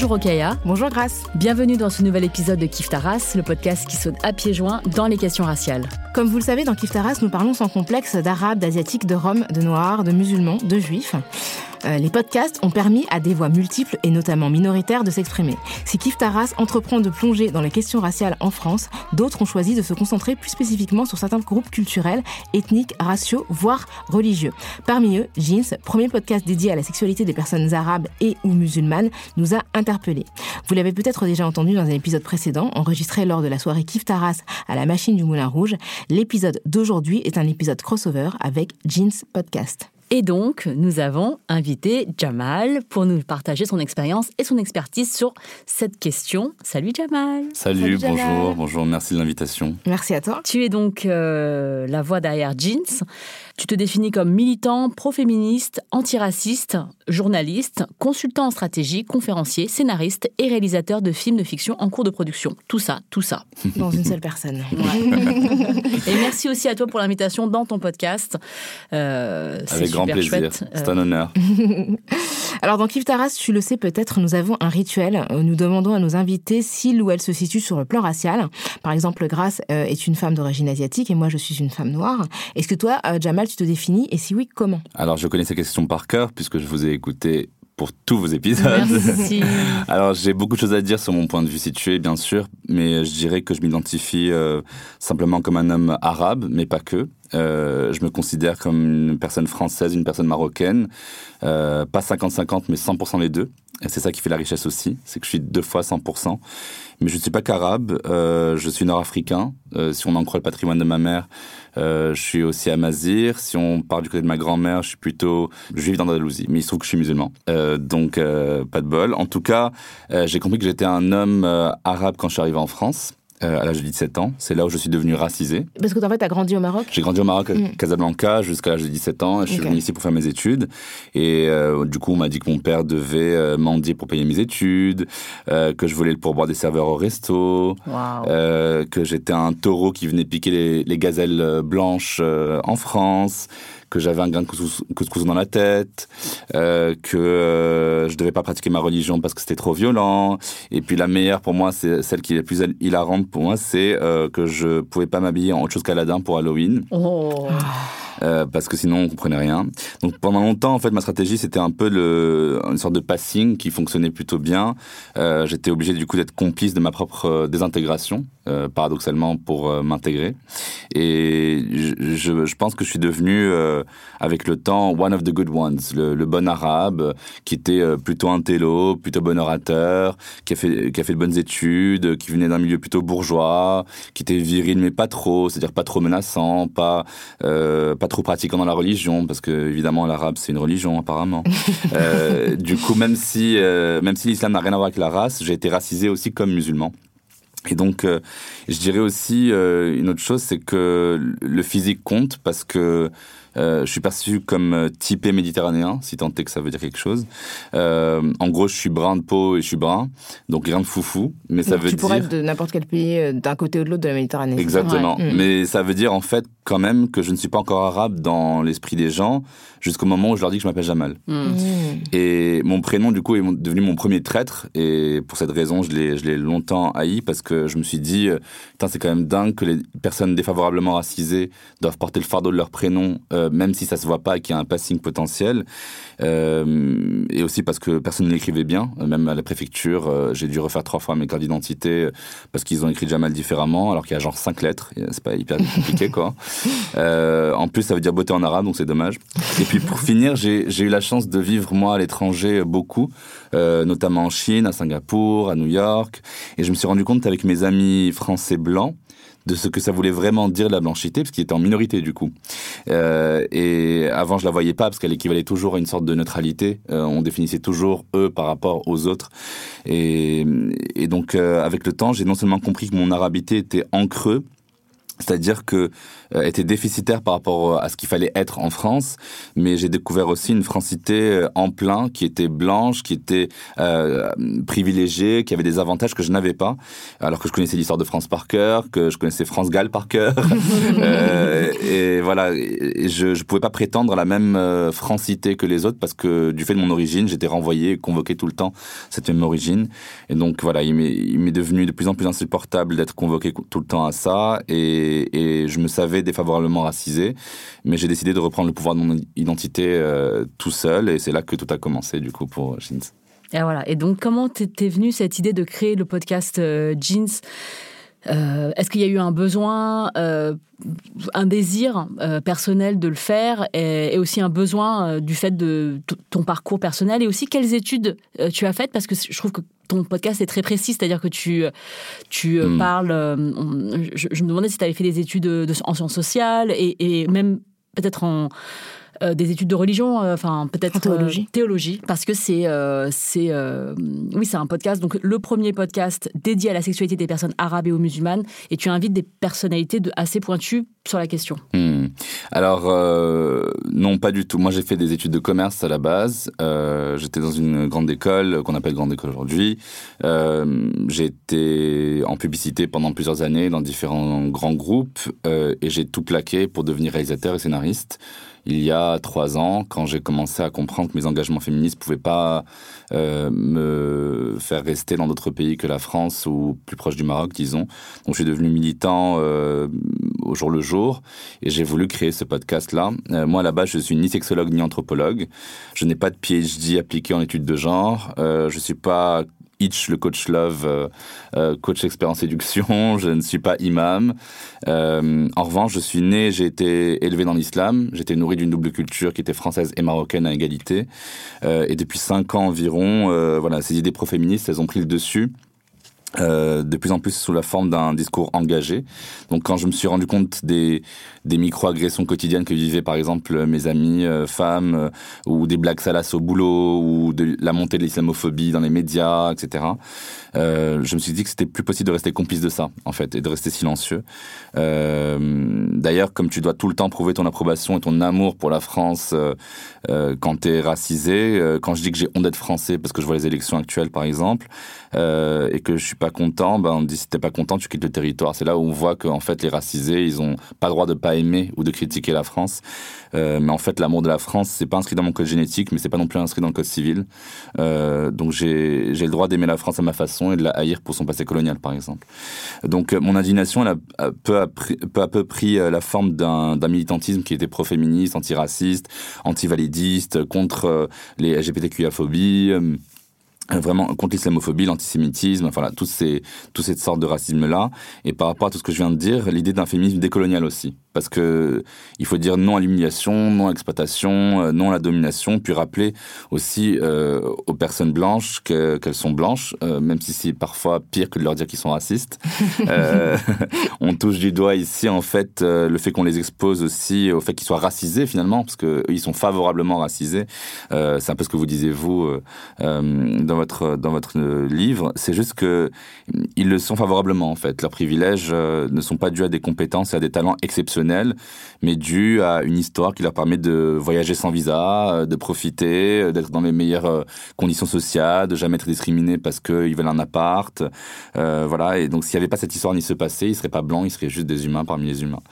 Bonjour Okaya. Bonjour Grace. Bienvenue dans ce nouvel épisode de Kif Taras, le podcast qui saute à pieds joints dans les questions raciales. Comme vous le savez, dans Kif Taras, nous parlons sans complexe d'arabes, d'asiatiques, de roms, de noirs, de musulmans, de juifs. Euh, les podcasts ont permis à des voix multiples et notamment minoritaires de s'exprimer. Si Kif Taras entreprend de plonger dans les questions raciales en France, d'autres ont choisi de se concentrer plus spécifiquement sur certains groupes culturels, ethniques, raciaux, voire religieux. Parmi eux, Jeans, premier podcast dédié à la sexualité des personnes arabes et ou musulmanes, nous a interpellés. Vous l'avez peut-être déjà entendu dans un épisode précédent, enregistré lors de la soirée Kif Taras à la machine du Moulin Rouge. L'épisode d'aujourd'hui est un épisode crossover avec Jeans Podcast. Et donc, nous avons invité Jamal pour nous partager son expérience et son expertise sur cette question. Salut Jamal. Salut, bonjour, bonjour, merci de l'invitation. Merci à toi. Tu es donc euh, la voix derrière Jeans. Tu te définis comme militant, pro-féministe, antiraciste, journaliste, consultant en stratégie, conférencier, scénariste et réalisateur de films de fiction en cours de production. Tout ça, tout ça. Dans une seule personne. Et merci aussi à toi pour l'invitation dans ton podcast. Euh, c'est Avec grand plaisir, c'est Euh, un honneur. Alors dans Kif Taras, tu le sais peut-être, nous avons un rituel. Euh, Nous demandons à nos invités s'il ou elle se situe sur le plan racial. Par exemple, Grace euh, est une femme d'origine asiatique et moi je suis une femme noire. Est-ce que toi, euh, Jamal, tu te définis et si oui, comment Alors, je connais ces questions par cœur puisque je vous ai écouté pour tous vos épisodes. Merci. Alors, j'ai beaucoup de choses à dire sur mon point de vue situé, bien sûr, mais je dirais que je m'identifie euh, simplement comme un homme arabe, mais pas que. Euh, je me considère comme une personne française, une personne marocaine, euh, pas 50-50, mais 100% les deux. Et c'est ça qui fait la richesse aussi, c'est que je suis deux fois 100%. Mais je ne suis pas qu'arabe, euh, je suis nord-africain. Euh, si on en croit le patrimoine de ma mère, euh, je suis aussi amazir. Si on part du côté de ma grand-mère, je suis plutôt juif d'Andalousie. Mais il se trouve que je suis musulman. Euh, donc, euh, pas de bol. En tout cas, euh, j'ai compris que j'étais un homme arabe quand je suis arrivé en France. Euh, à l'âge de 17 ans. C'est là où je suis devenu racisé. Parce que en fait, tu as grandi au Maroc J'ai grandi au Maroc, à Mm. Casablanca, jusqu'à l'âge de 17 ans. Je suis Ok. venu ici pour faire mes études. Et euh, du coup, on m'a dit que mon père devait euh, mendier pour payer mes études, euh, que je volais le pourboire des serveurs au resto, Waouh. euh, que j'étais un taureau qui venait piquer les, les gazelles euh, blanches euh, en France, que j'avais un grain de couscous, dans la tête, euh, que euh, je devais pas pratiquer ma religion parce que c'était trop violent. Et puis la meilleure pour moi, c'est celle qui est la plus hilarante pour moi, c'est euh, que je pouvais pas m'habiller en autre chose qu'Aladin pour Halloween. Oh. euh, parce que sinon on comprenait rien. Donc pendant longtemps, en fait, ma stratégie c'était un peu le, une sorte de passing qui fonctionnait plutôt bien. Euh, J'étais obligé du coup d'être complice de ma propre euh, désintégration, euh, paradoxalement pour euh, m'intégrer. Et je, je, je pense que je suis devenu euh, avec le temps one of the good ones, le, le bon arabe qui était plutôt un télo, plutôt bon orateur, qui a fait qui a fait de bonnes études, qui venait d'un milieu plutôt bourgeois, qui était viril mais pas trop, c'est-à-dire pas trop menaçant, pas pas trop pratiquant dans la religion, parce que évidemment l'arabe c'est une religion apparemment. du coup, même si même si l'islam n'a rien à voir avec la race, j'ai été racisé aussi comme musulman. Et donc, je dirais aussi une autre chose, c'est que le physique compte parce que euh, je suis perçu comme euh, typé méditerranéen, si tant est que ça veut dire quelque chose. Euh, en gros, je suis brun de peau et je suis brun, donc rien de foufou. Mais ça veut tu dire. pourrais être de n'importe quel pays d'un côté ou de l'autre de la Méditerranée. Exactement. Mm. Mais ça veut dire en fait quand même que je ne suis pas encore arabe dans l'esprit des gens jusqu'au moment où je leur dis que je m'appelle Jamal. Mm. Mm. Et mon prénom du coup est devenu mon premier traître et pour cette raison je l'ai je l'ai longtemps haï parce que je me suis dit c'est quand même dingue que les personnes défavorablement racisées doivent porter le fardeau de leur prénom euh, même si ça se voit pas qu'il y a un passing potentiel. Euh, et aussi parce que personne ne l'écrivait bien, même à la préfecture, euh, j'ai dû refaire trois fois mes cartes d'identité parce qu'ils ont écrit Jamal différemment, alors qu'il y a genre cinq lettres. C'est pas hyper compliqué, quoi. en plus, ça veut dire beauté en arabe, donc c'est dommage. Et puis pour finir, j'ai eu la chance de vivre moi à l'étranger beaucoup, notamment en Chine, à Singapour, à New York, et je me suis rendu compte avec mes amis français blancs de ce que ça voulait vraiment dire la blanchité, parce qu'il était en minorité du coup. Euh, et avant, je la voyais pas parce qu'elle équivalait toujours à une sorte de neutralité. Euh, on définissait toujours eux par rapport aux autres. Et, donc, euh, avec le temps, j'ai non seulement compris que mon arabité était en creux, c'est-à-dire que était déficitaire par rapport à ce qu'il fallait être en France, mais j'ai découvert aussi une francité euh, en plein qui était blanche, qui était euh, privilégiée, qui avait des avantages que je n'avais pas, alors que je connaissais l'histoire de France par cœur, que je connaissais France Gall par cœur, euh, et voilà, et je ne pouvais pas prétendre à la même euh, francité que les autres parce que du fait de mon origine, j'étais renvoyé, convoqué tout le temps cette même origine, et donc voilà, il m'est devenu de plus en plus insupportable d'être convoqué tout le temps à ça, et et, je me savais défavorablement racisé, mais j'ai décidé de reprendre le pouvoir de mon identité euh, tout seul et c'est là que tout a commencé du coup pour Jeans. Et voilà. Et donc comment t'es venue cette idée de créer le podcast euh, Jeans? Euh, Est-ce qu'il y a eu un besoin, un désir personnel de le faire et, aussi un besoin du fait de ton parcours personnel et aussi quelles études tu as faites? Parce que je trouve que ton podcast est très précis, c'est-à-dire que tu, tu hmm. parles. Je, me demandais si tu avais fait des études en sciences sociales et, et même peut-être en euh, des études de religion, euh, enfin peut-être théologie. Euh, théologie, parce que c'est c'est oui c'est un podcast donc le premier podcast dédié à la sexualité des personnes arabes et aux musulmanes et tu invites des personnalités de, assez pointues sur la question. Hmm. Alors non pas du tout. Moi j'ai fait des études de commerce à la base. J'étais dans une grande école qu'on appelle grande école aujourd'hui. j'ai été en publicité pendant plusieurs années dans différents grands groupes et j'ai tout plaqué pour devenir réalisateur et scénariste il y a trois ans, quand j'ai commencé à comprendre que mes engagements féministes pouvaient pas euh, me faire rester dans d'autres pays que la France ou plus proche du Maroc, disons. Donc, je suis devenu militant euh, au jour le jour et j'ai voulu créer ce podcast-là. Euh, moi, là-bas, je suis ni sexologue ni anthropologue. Je n'ai pas de PhD appliqué en études de genre. Je suis pas Itch, le coach love, euh, euh, coach expert en séduction. Je ne suis pas imam. Euh, en revanche, je suis né, j'ai été élevé dans l'islam. J'étais nourri d'une double culture qui était française et marocaine à égalité. et depuis cinq ans environ, voilà, ces idées pro-féministes, elles ont pris le dessus. Euh, de plus en plus sous la forme d'un discours engagé. Donc quand je me suis rendu compte des, des micro-agressions quotidiennes que vivaient par exemple mes amis euh, femmes, euh, ou des blagues salaces au boulot, ou de la montée de l'islamophobie dans les médias, etc., je me suis dit que c'était plus possible de rester complice de ça, en fait, et de rester silencieux. D'ailleurs, comme tu dois tout le temps prouver ton approbation et ton amour pour la France quand tu es racisé, quand je dis que j'ai honte d'être français parce que je vois les élections actuelles par exemple, et que je suis pas content, ben on dit si t'es pas content, tu quittes le territoire. C'est là où on voit qu'en fait les racisés, ils ont pas le droit de pas aimer ou de critiquer la France. Euh, mais en fait, l'amour de la France, c'est pas inscrit dans mon code génétique, mais c'est pas non plus inscrit dans le code civil. Euh, donc j'ai le droit d'aimer la France à ma façon et de la haïr pour son passé colonial, par exemple. Donc euh, mon indignation, elle a peu à, peu, à peu pris la forme d'un militantisme qui était pro-féministe, antiraciste, anti-validiste, contre les LGBTQIA-phobies vraiment contre l'islamophobie, l'antisémitisme, enfin voilà, toutes ces, toutes ces sortes de racisme-là. Et par rapport à tout ce que je viens de dire, l'idée d'un féminisme décolonial aussi parce que il faut dire non à l'humiliation, non à l'exploitation, euh, non à la domination, puis rappeler aussi euh, aux personnes blanches qu'elles sont blanches, euh, même si c'est parfois pire que de leur dire qu'ils sont racistes. euh, on touche du doigt ici en fait euh, le fait qu'on les expose aussi au fait qu'ils soient racisés finalement, parce que ils sont favorablement racisés. c'est un peu ce que vous disiez vous dans votre dans votre livre. C'est juste que ils le sont favorablement en fait. Leurs privilèges ne sont pas dus à des compétences et à des talents exceptionnels, mais dus à une histoire qui leur permet de voyager sans visa, de profiter, d'être dans les meilleures conditions sociales, de jamais être discriminés parce qu'ils veulent un appart. voilà. Et donc s'il n'y avait pas cette histoire ni se passer, ils seraient pas blancs, ils seraient juste des humains parmi les humains.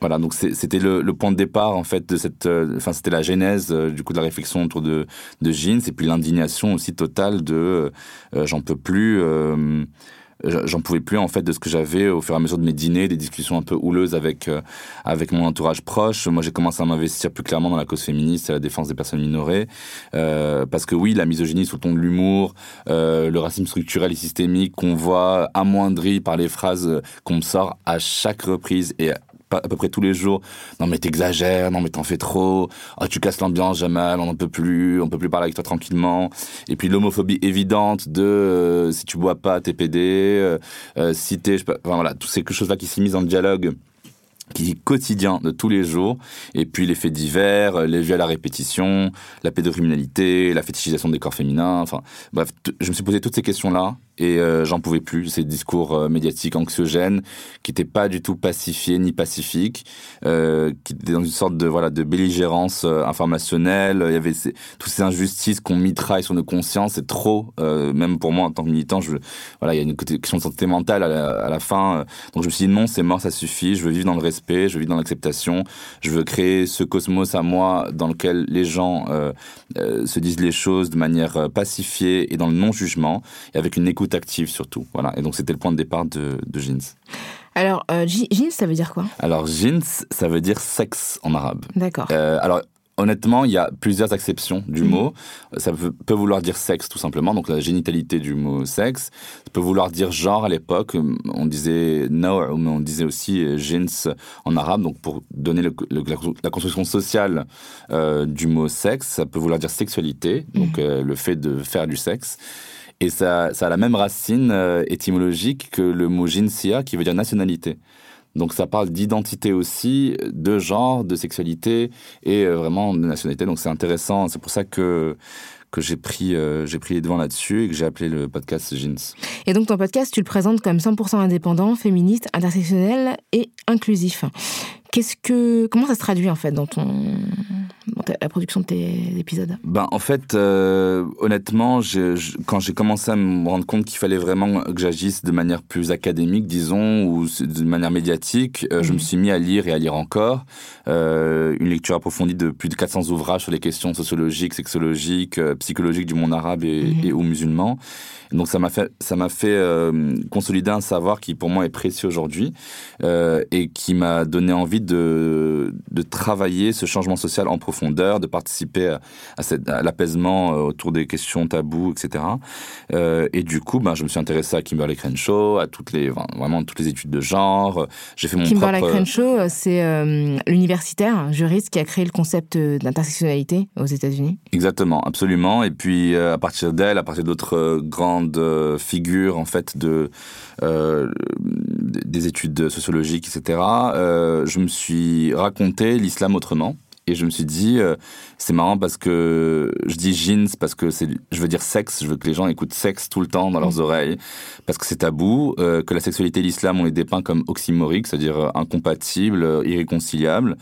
Voilà, donc c'était le, le, point de départ en fait de cette, euh, enfin c'était la genèse euh, du coup de la réflexion autour de de jeans et puis l'indignation aussi totale de euh, j'en peux plus. J'en pouvais plus en fait de ce que j'avais au fur et à mesure de mes dîners, des discussions un peu houleuses avec avec mon entourage proche. Moi, j'ai commencé à m'investir plus clairement dans la cause féministe et la défense des personnes minorées, parce que oui, la misogynie sous le ton de l'humour, le racisme structurel et systémique qu'on voit amoindri par les phrases qu'on me sort à chaque reprise et à peu près tous les jours. Non mais t'exagères, non mais t'en fais trop. Oh, tu casses l'ambiance, Jamal, on n'en peut plus, on peut plus parler avec toi tranquillement. Et puis l'homophobie évidente de euh, si tu bois pas, t'es pédé. Euh, euh, si t'es, enfin voilà, toutes ces choses là qui s'immiscent en dialogue qui est quotidien de tous les jours, et puis les faits divers, les viols à répétition, la pédocriminalité, la fétichisation des corps féminins, enfin bref, je me suis posé toutes ces questions-là, et euh, j'en pouvais plus. Ces discours euh, médiatiques anxiogènes qui n'étaient pas du tout pacifiés ni pacifiques, euh, qui étaient dans une sorte de voilà de belligérance informationnelle. Il y avait ces, toutes ces injustices qu'on mitraille sur nos consciences. C'est trop, même pour moi en tant que militant. Je, voilà, il y a une question de santé mentale à la, à la fin. Donc je me suis dit non, c'est mort, ça suffit. Je veux vivre dans le respect, je veux vivre dans l'acceptation. Je veux créer ce cosmos à moi dans lequel les gens se disent les choses de manière pacifiée et dans le non jugement et avec une écoute active surtout. Voilà. Et donc c'était le point de départ de, Jeans. Alors, euh, jeans, ça veut dire quoi? Alors, jeans, ça veut dire sexe en arabe. D'accord. Euh, alors, honnêtement, il y a plusieurs acceptions du mhm. mot. Ça peut, vouloir dire sexe, tout simplement, donc la génitalité du mot sexe. Ça peut vouloir dire genre à l'époque. On disait no, mais on disait aussi euh, jeans en arabe. Donc, pour donner la, construction sociale du mot sexe, ça peut vouloir dire sexualité, donc mhm. le fait de faire du sexe. Et ça, ça a la même racine euh, étymologique que le mot jinsia, qui veut dire nationalité. Donc ça parle d'identité aussi, de genre, de sexualité et euh, vraiment de nationalité. Donc c'est intéressant. C'est pour ça que que j'ai pris, euh, j'ai pris les devants là-dessus et que j'ai appelé le podcast Jeans. Et donc ton podcast, tu le présentes comme 100% indépendant, féministe, intersectionnel et inclusif. Qu'est-ce que, comment ça se traduit en fait dans ton, la production de tes épisodes? Ben en fait, euh, honnêtement, quand j'ai commencé à me rendre compte qu'il fallait vraiment que j'agisse de manière plus académique, disons, ou de manière médiatique, euh, je me mhm. suis mis à lire et à lire encore euh, une lecture approfondie de plus de 400 ouvrages sur les questions sociologiques, sexologiques, psychologiques du monde arabe et, mhm. et. Donc ça m'a fait, ça m'a fait consolider un savoir qui pour moi est précieux aujourd'hui et qui m'a donné envie de, de travailler ce changement social en profondeur, de participer à, à, à l'apaisement euh, autour des questions tabous, etc. Euh, et du coup, ben, je me suis intéressé à Kimberly Crenshaw, à toutes les, vraiment toutes les études de genre. J'ai fait mon Kimberly propre... Crenshaw, c'est euh, l'universitaire, juriste, qui a créé le concept d'intersectionnalité aux États-Unis. Exactement, absolument. Et puis à partir d'elle, à partir d'autres grands de figures en fait de euh, des études sociologiques, etc. Euh, je me suis raconté l'islam autrement. Et je me suis dit, euh, c'est marrant parce que je dis jeans parce que c'est, je veux dire sexe, je veux que les gens écoutent sexe tout le temps dans leurs mm. oreilles, parce que c'est tabou, euh, que la sexualité et l'islam, on les dépeint comme oxymoriques, c'est-à-dire euh, incompatibles, irréconciliables.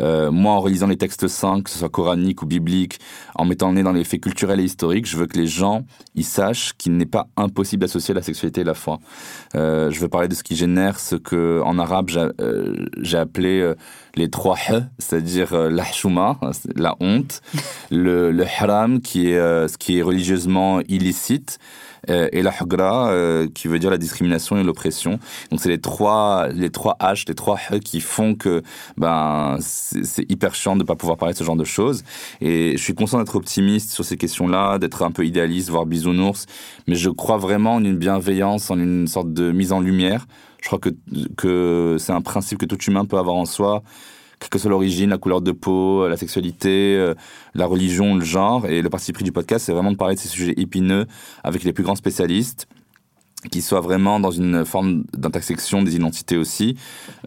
moi, en relisant les textes saints, que ce soit coranique ou biblique, en mettant le nez dans les faits culturels et historiques, je veux que les gens, ils sachent qu'il n'est pas impossible d'associer la sexualité et la foi. je veux parler de ce qui génère ce que, en arabe, j'ai appelé les trois h, c'est-à-dire euh, la chouma, la honte, le, le haram qui est euh, ce qui est religieusement illicite et la hugra qui veut dire la discrimination et l'oppression. Donc c'est les trois les trois H, les trois H qui font que ben c'est hyper chiant de pas pouvoir parler de ce genre de choses. Et je suis conscient d'être optimiste sur ces questions-là, d'être un peu idéaliste, voire bisounours, mais je crois vraiment en une bienveillance, en une sorte de mise en lumière je crois que, que c'est un principe que tout humain peut avoir en soi, quelle que soit l'origine, la couleur de peau, la sexualité, euh, la religion, le genre. Et le parti pris du podcast, c'est vraiment de parler de ces sujets épineux avec les plus grands spécialistes qui soit vraiment dans une forme d'intersection des identités aussi,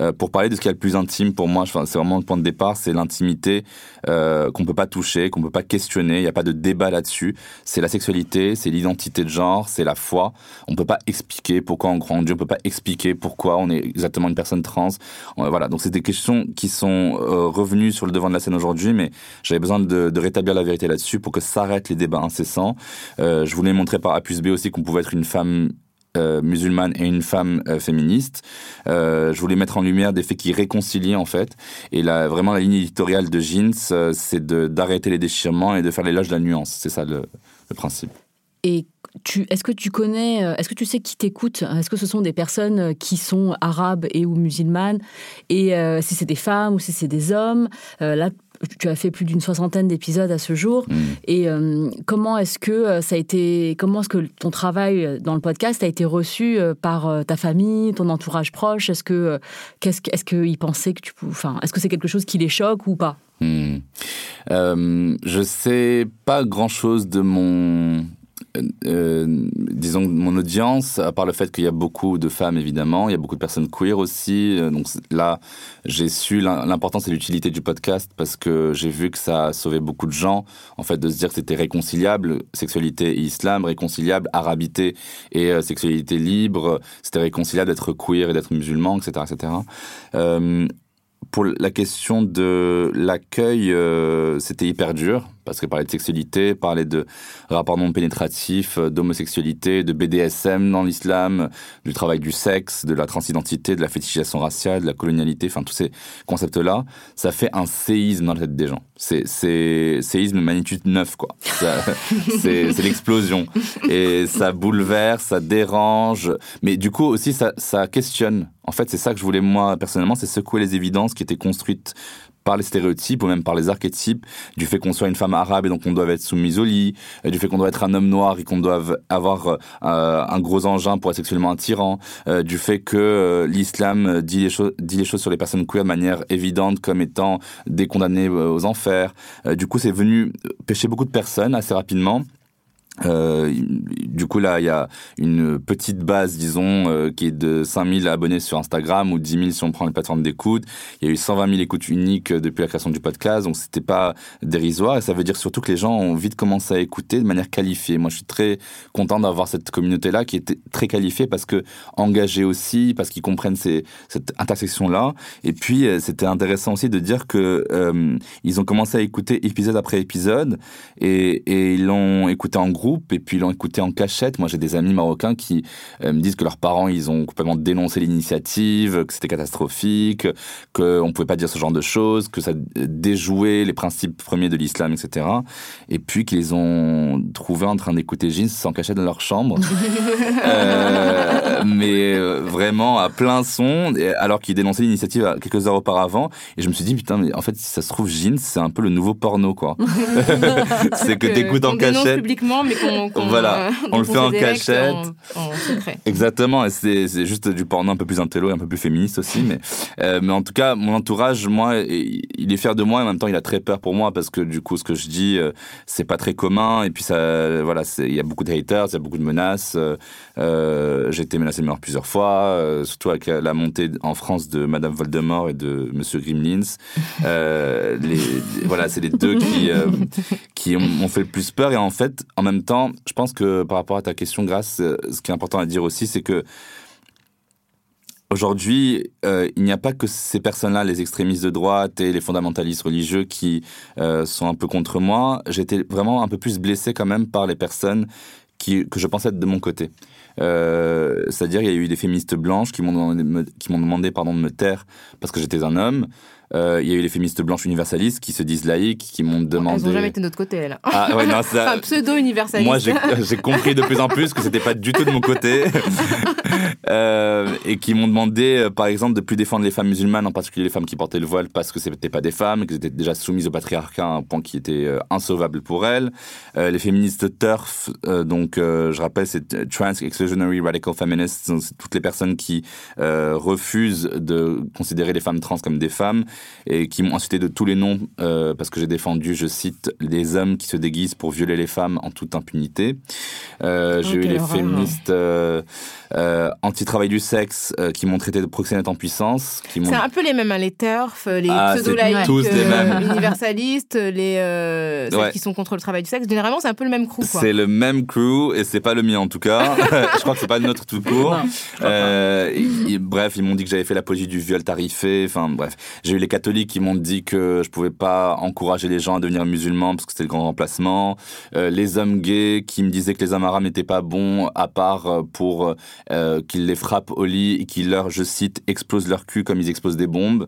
euh, pour parler de ce qui est le plus intime pour moi. c'est vraiment le point de départ, c'est l'intimité euh, qu'on peut pas toucher, qu'on peut pas questionner. Il n'y a pas de débat là-dessus. C'est la sexualité, c'est l'identité de genre, c'est la foi. On peut pas expliquer pourquoi on Dieu, on peut pas expliquer pourquoi on est exactement une personne trans. voilà, donc c'est des questions qui sont euh, revenues sur le devant de la scène aujourd'hui, mais j'avais besoin de, de, rétablir la vérité là-dessus pour que s'arrêtent les débats incessants. Euh, je voulais montrer par A plus B aussi qu'on pouvait être une femme euh, musulmane et une femme euh, féministe. Euh, je voulais mettre en lumière des faits qui réconcilient en fait. Et là, vraiment, la ligne éditoriale de Jeans, c'est d'arrêter les déchirements et de faire l'éloge de la nuance. C'est ça le, principe. Et est-ce que tu connais, est-ce que tu sais qui t'écoute? Est-ce que ce sont des personnes qui sont arabes et ou musulmanes? Et si c'est des femmes ou si c'est des hommes tu as fait plus d'une soixantaine d'épisodes à ce jour. Mm. Et euh, comment est-ce que euh, ça a été, comment est-ce que ton travail euh, dans le podcast a été reçu par ta famille, ton entourage proche? Est-ce que, qu'est-ce, est-ce qu'ils pensaient que tu, enfin, est-ce que c'est quelque chose qui les choque ou pas? Mm. Je sais pas grand chose de mon euh, disons, mon audience, à part le fait qu'il y a beaucoup de femmes, évidemment, il y a beaucoup de personnes queer aussi. Euh, donc là, j'ai su l'importance et l'utilité du podcast parce que j'ai vu que ça a sauvé beaucoup de gens, en fait, de se dire que c'était réconciliable, sexualité et islam, réconciliable, arabité et euh, sexualité libre, c'était réconciliable d'être queer et d'être musulman, etc., etc. Euh, pour la question de l'accueil, euh, c'était hyper dur parce que parler de sexualité, parler de rapports non pénétratifs, euh, d'homosexualité, de BDSM dans l'islam, du travail du sexe, de la transidentité, de la fétichisation raciale, de la colonialité, enfin tous ces concepts-là, ça fait un séisme dans la tête des gens. C'est séisme magnitude 9, quoi. C'est l'explosion. Et ça bouleverse, ça dérange, mais du coup aussi ça questionne. En fait, c'est ça que je voulais moi personnellement, c'est secouer les évidences qui étaient construites par les stéréotypes ou même par les archétypes du fait qu'on soit une femme arabe et donc on doit être soumise au lit, euh, du fait qu'on doit être un homme noir et qu'on doit avoir euh, un gros engin pour être sexuellement attirant, euh, du fait que l'islam dit les choses dit les choses sur les personnes queer de manière évidente comme étant des condamnés aux enfers. du coup, c'est venu pêcher beaucoup de personnes assez rapidement euh, du coup, là, il y a une petite base, disons, euh, qui est de 5000 abonnés sur Instagram ou 10 000 si on prend les plateformes d'écoute. Il y a eu 120 000 écoutes uniques depuis la création du podcast, donc c'était pas dérisoire. Et ça veut dire surtout que les gens ont vite commencé à écouter de manière qualifiée. Moi, je suis très content d'avoir cette communauté-là qui était très qualifiée parce que engagée aussi, parce qu'ils comprennent cette intersection-là. Et puis, euh, c'était intéressant aussi de dire que euh, ils ont commencé à écouter épisode après épisode et ils l'ont écouté en groupe et puis ils l'ont écouté en cachette. Moi, j'ai des amis marocains qui euh, me disent que leurs parents, ils ont complètement dénoncé l'initiative, que c'était catastrophique, qu'on ne pouvait pas dire ce genre de choses, que ça déjouait les principes premiers de l'islam, etc. Et puis qu'ils ont trouvé en train d'écouter Jeans sans cachette dans leur chambre. euh, mais euh, vraiment à plein son, alors qu'ils dénonçaient l'initiative quelques heures auparavant. Et je me suis dit, putain, mais en fait, si ça se trouve, Jeans, c'est un peu le nouveau porno, quoi. c'est que t'écoutes en cachette. publiquement, mais voilà, euh, on le fait en cachette. En, secret. Exactement, et c'est juste du porno un peu plus intello et un peu plus féministe aussi. Mais, euh, mais en tout cas, mon entourage, moi, il est fier de moi et en même temps, il a très peur pour moi parce que du coup, ce que je dis, euh, c'est pas très commun. Et puis, ça, voilà, il y a beaucoup de haters, il y a beaucoup de menaces. J'ai été menacé de mort plusieurs fois, surtout avec la montée en France de Madame Voldemort et de Monsieur Grimlins. les, voilà, c'est les deux qui, qui ont fait le plus peur. Et en fait, en même temps, je pense que par rapport à ta question, Grâce, euh, ce qui est important à dire aussi, c'est que Aujourd'hui, euh, il n'y a pas que ces personnes-là, les extrémistes de droite et les fondamentalistes religieux qui euh, sont un peu contre moi. J'étais vraiment un peu plus blessé quand même par les personnes qui, que je pensais être de mon côté. C'est-à-dire, il y a eu des féministes blanches qui m'ont demandé, demandé pardon, de me taire parce que j'étais un homme. Euh, il y a eu les féministes blanches universalistes qui se disent laïques, qui m'ont demandé. Elles n'ont jamais été de notre côté, elles. Ah ouais, non, ça. enfin, pseudo-universaliste. Moi, j'ai compris de plus en plus que c'était pas du tout de mon côté. euh, et qui m'ont demandé, euh, par exemple, de plus défendre les femmes musulmanes, en particulier les femmes qui portaient le voile, parce que c'était pas des femmes, qu'elles étaient déjà soumises au patriarcat, un point qui était euh, insauvable pour elles. Euh, les féministes turf, donc Donc, je rappelle, c'est Trans Exclusionary Radical Feminists. C'est toutes les personnes qui refusent de considérer les femmes trans comme des femmes et qui m'ont incité de tous les noms parce que j'ai défendu, je cite, les hommes qui se déguisent pour violer les femmes en toute impunité. j'ai eu les féministes anti-travail du sexe qui m'ont traité de proxénète en puissance. C'est un peu les mêmes, hein, les turfs, les ah, pseudo tous les mêmes. universalistes, les celles qui sont contre le travail du sexe. Généralement, c'est un peu le même crew. C'est le même crew et c'est pas le mien en tout cas. je crois que c'est pas notre tout court. Euh, bref, ils m'ont dit que j'avais fait l'apologie du viol tarifé. Enfin bref, j'ai eu les catholiques qui m'ont dit que je pouvais pas encourager les gens à devenir musulmans parce que c'était le grand remplacement. Euh, les hommes gays qui me disaient que les hommes arabes n'étaient pas bons à part pour euh, qu'ils les frappent au lit et qu'ils leur, je cite, explosent leur cul comme ils explosent des bombes.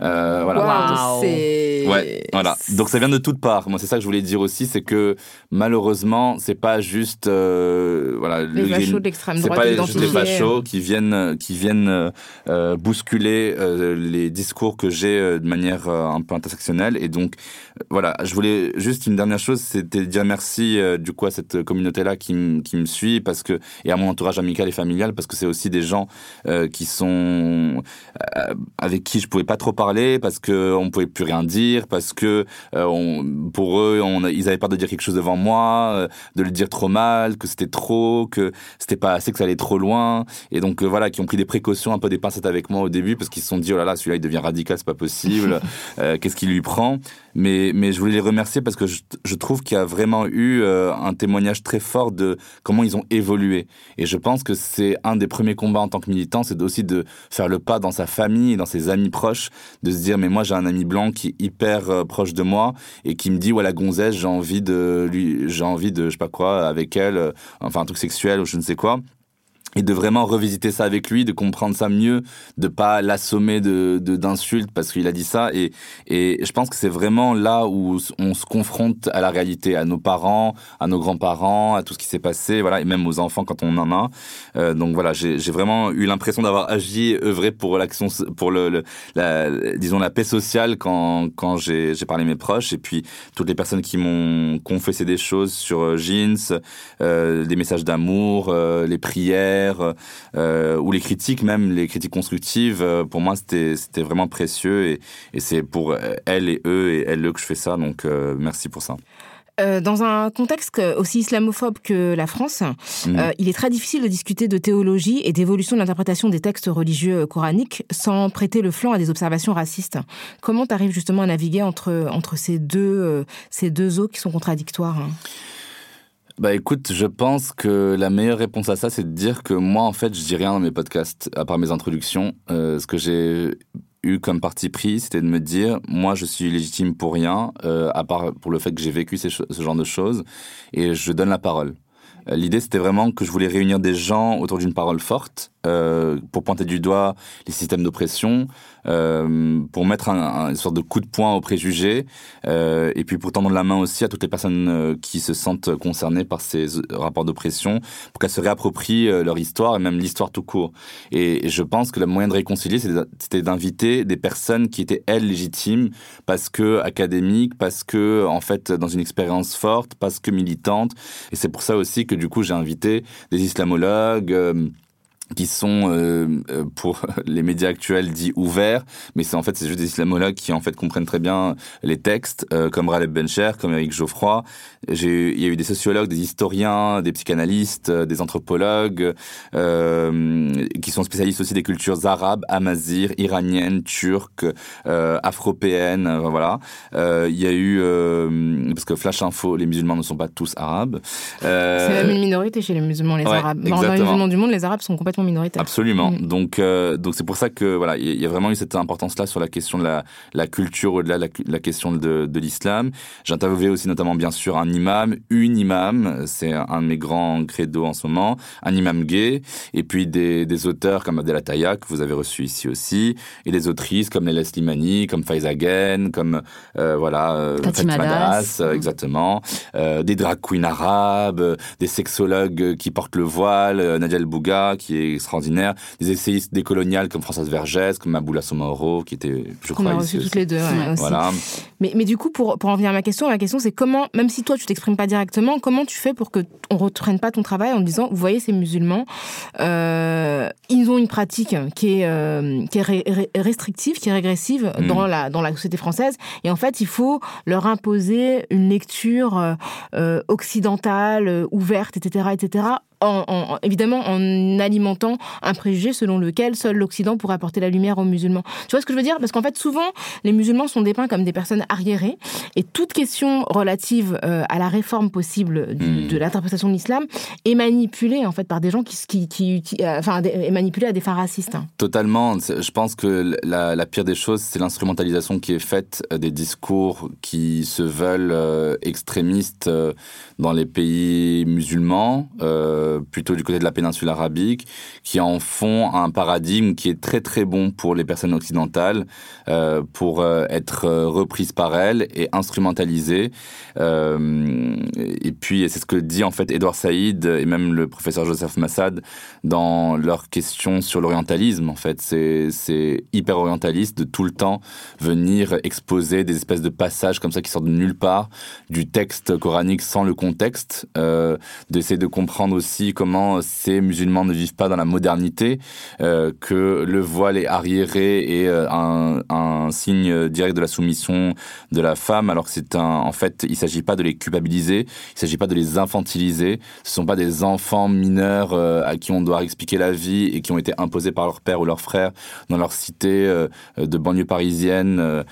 voilà. Ouais, voilà. Donc ça vient de toutes parts. Moi, c'est ça que je voulais dire aussi, c'est que malheureusement, c'est pas juste euh, voilà les fachos de l'extrême droite, c'est pas juste les fachos qui viennent qui viennent euh, bousculer euh, les discours que j'ai de manière un peu intersectionnelle. Et donc voilà, je voulais juste une dernière chose, c'était dire merci du coup à cette communauté là qui, qui me suit parce que et à mon entourage amical et familial parce que c'est aussi des gens qui sont avec qui je pouvais pas trop parler parce que on pouvait plus rien dire parce que pour eux ils avaient peur de dire quelque chose devant moi, euh, de le dire trop mal, que c'était trop, que c'était pas assez, que ça allait trop loin. Et donc euh, voilà, qui ont pris des précautions, un peu des pincettes avec moi au début, parce qu'ils se sont dit, oh là là, celui-là, il devient radical, c'est pas possible. Euh, qu'est-ce qu'il lui prend mais, mais je voulais les remercier parce que je, je trouve qu'il y a vraiment eu un témoignage très fort de comment ils ont évolué. Et je pense que c'est un des premiers combats en tant que militant, c'est aussi de faire le pas dans sa famille, dans ses amis proches, de se dire, mais moi j'ai un ami blanc qui est hyper proche de moi et qui me dit, ouais, la gonzesse, j'ai envie de lui, j'ai envie de, je sais pas quoi, avec elle, euh, enfin un truc sexuel ou je ne sais quoi et de vraiment revisiter ça avec lui, de comprendre ça mieux, de pas l'assommer de d'insultes parce qu'il a dit ça. Et, et je pense que c'est vraiment là où on se confronte à la réalité, à nos parents, à nos grands-parents, à tout ce qui s'est passé, voilà, et même aux enfants quand on en a. Euh, donc voilà, j'ai vraiment eu l'impression d'avoir agi, œuvré pour l'action, pour le, la, disons la paix sociale quand quand j'ai parlé à mes proches et puis toutes les personnes qui m'ont confessé des choses sur euh, Jeans, euh, des messages d'amour, euh, les prières euh, ou les critiques même, les critiques constructives, euh, pour moi c'était vraiment précieux et, et c'est pour elles et eux et elles que je fais ça, donc euh, merci pour ça. dans un contexte aussi islamophobe que la France, mmh. il est très difficile de discuter de théologie et d'évolution de l'interprétation des textes religieux coraniques sans prêter le flanc à des observations racistes. Comment tu arrives justement à naviguer entre, entre ces, deux, ces deux eaux qui sont contradictoires hein? Bah écoute, je pense que la meilleure réponse à ça, c'est de dire que moi, en fait, je dis rien dans mes podcasts, à part mes introductions. Euh, ce que j'ai eu comme parti pris, c'était de me dire, moi, je suis légitime pour rien, euh, à part pour le fait que j'ai vécu ce genre de choses, et je donne la parole. Euh, l'idée, c'était vraiment que je voulais réunir des gens autour d'une parole forte euh, pour pointer du doigt les systèmes d'oppression, euh, pour mettre un, une sorte de coup de poing aux préjugés, euh, et puis pour tendre la main aussi à toutes les personnes qui se sentent concernées par ces rapports d'oppression, pour qu'elles se réapproprient leur histoire et même l'histoire tout court. Et, et, je pense que le moyen de réconcilier, c'était d'inviter des personnes qui étaient elles légitimes, parce que académiques, parce que en fait dans une expérience forte, parce que militantes. Et c'est pour ça aussi que du coup j'ai invité des islamologues qui sont euh, euh, pour les médias actuels dits ouverts, mais c'est en fait c'est juste des islamologues qui en fait comprennent très bien les textes, euh, comme Raleb Bencher, comme Eric Geoffroy. J'ai, il y a eu des sociologues, des historiens, des psychanalystes, des anthropologues, qui sont spécialistes aussi des cultures arabes, amazirs, iraniennes, turques, afropéennes, voilà. il y a eu parce que flash info, les musulmans ne sont pas tous arabes. c'est même une minorité chez les musulmans, les arabes. Dans les musulmans du monde, les arabes sont complètement minoritaire. Absolument. Mm. Donc, euh, donc c'est pour ça que voilà, il y a vraiment eu cette importance-là sur la question de la, la culture au-delà de la, question de, de l'islam. J'ai interviewé aussi notamment bien sûr un imam, une imam, c'est un de mes grands credos en ce moment, un imam gay, et puis des, des auteurs comme Abdel Ataya que vous avez reçu ici aussi, et des autrices comme Léla Slimani, comme Faiza comme euh, voilà euh, Fatima Das, euh, exactement, des drag queens arabes, des sexologues qui portent le voile, Nadia El Bouga qui est est extraordinaire. Des essayistes décoloniales comme Françoise Vergès, comme Maboula Somoro, qui était, je crois, a aussi. toutes les deux. ouais. Voilà. Mais, mais du coup, pour, pour en venir à ma question, ma question c'est comment, même si toi tu t'exprimes pas directement, comment tu fais pour que on reprenne pas ton travail en disant, vous voyez ces musulmans, euh, ils ont une pratique qui est, euh, qui est ré- ré- restrictive, qui est régressive Mm. dans, la, dans la société française, et en fait il faut leur imposer une lecture euh, occidentale, ouverte, etc., etc. En, en- évidemment en alimentant un préjugé selon lequel seul l'Occident pourrait apporter la lumière aux musulmans. Tu vois ce que je veux dire? Parce qu'en fait, souvent, les musulmans sont dépeints comme des personnes arriérées, et toute question relative euh, à la réforme possible du- Mm. de l'interprétation de l'islam est manipulée en fait par des gens qui, qui, qui, qui- euh, enfin, est manipulée à des fins racistes. hein. Totalement. Je pense que la, la pire des choses, c'est l'instrumentalisation qui est faite euh, des discours qui se veulent euh, extrémistes dans les pays musulmans, euh, plutôt du côté de la péninsule arabique, qui en font un paradigme qui est très très bon pour les personnes occidentales, euh, pour euh, être euh, reprises par elles et instrumentalisées. Euh, et puis, c'est ce que dit en fait Edouard Saïd et même le professeur Joseph Massad dans leurs questions sur l'orientalisme. En fait, c'est hyper orientaliste de tout le temps venir exposer des espèces de passages comme ça qui sortent de nulle part du texte coranique sans le contexte, euh, d'essayer de comprendre aussi comment ces musulmans ne vivent pas dans la modernité, euh, que le voile est arriéré et euh, un, signe direct de la soumission de la femme, alors que c'est un, en fait, il s'agit pas de les culpabiliser, il s'agit pas de les infantiliser, ce sont pas des enfants mineurs euh, à qui on doit expliquer la vie et qui ont été imposés par leur père ou leur frère dans leur cité de banlieue parisienne,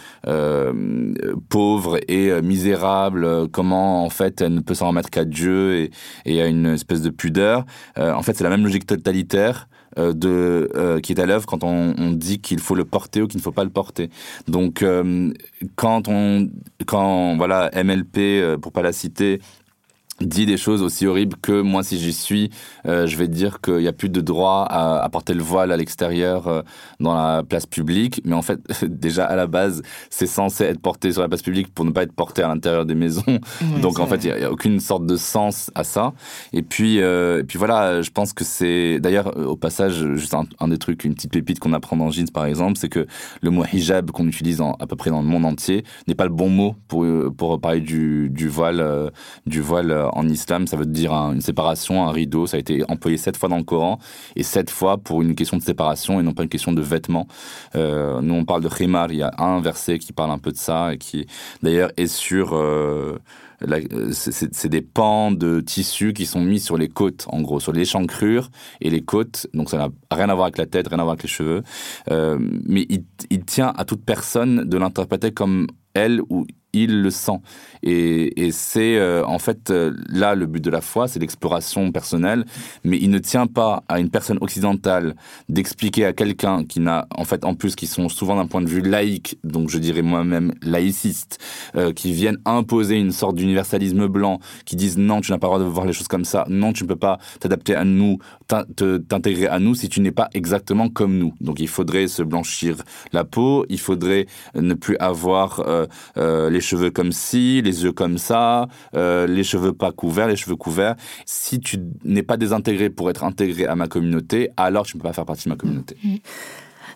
pauvre et misérable, comment en fait elle ne peut s'en remettre qu'à Dieu et, et à une espèce de pudeur. Euh, en fait, c'est la même logique totalitaire euh, de euh, qui est à l'œuvre quand on, dit qu'il faut le porter ou qu'il ne faut pas le porter. Donc quand on quand voilà MLP pour pas la citer dit des choses aussi horribles que moi si j'y suis euh, je vais dire qu'il n'y a plus de droit à, à porter le voile à l'extérieur euh, dans la place publique. Mais en fait déjà à la base c'est censé être porté sur la place publique pour ne pas être porté à l'intérieur des maisons. Donc en fait il n'y a, a aucune sorte de sens à ça. Et puis euh, et puis voilà je pense que c'est d'ailleurs au passage juste un, un des trucs une petite pépite qu'on apprend dans Jeans par exemple c'est que le mot hijab qu'on utilise en- à peu près dans le monde entier n'est pas le bon mot pour pour parler du, du voile du voile en islam ça veut dire un- une séparation un rideau ça a été employé sept fois dans le Coran et sept fois pour une question de séparation et non pas une question de vêtements euh, nous on parle de khimar il y a un verset qui parle un peu de ça et qui d'ailleurs est sur euh, euh, c'est- des pans de tissu qui sont mis sur les côtes, en gros, sur l'échancrure et les côtes. Donc ça n'a rien à voir avec la tête, rien à voir avec les cheveux. Euh, mais il tient à toute personne de l'interpréter comme elle ou il le sent. Et, c'est euh, en fait euh, là le but de la foi, c'est l'exploration personnelle. Mais il ne tient pas à une personne occidentale d'expliquer à quelqu'un qui n'a, en fait, en plus, qui sont souvent d'un point de vue laïque, donc je dirais moi-même laïciste, euh, qui viennent imposer une sorte d'universalisme blanc, qui disent non, tu n'as pas le droit de voir les choses comme ça, non, tu ne peux pas t'adapter à nous, t'intégrer à nous si tu n'es pas exactement comme nous. Donc il faudrait se blanchir la peau, il faudrait ne plus avoir euh, les cheveux comme ci, les yeux comme ça, euh, les cheveux pas couverts, les cheveux couverts. Si tu n'es pas désintégré pour être intégré à ma communauté, alors tu ne peux pas faire partie de ma communauté.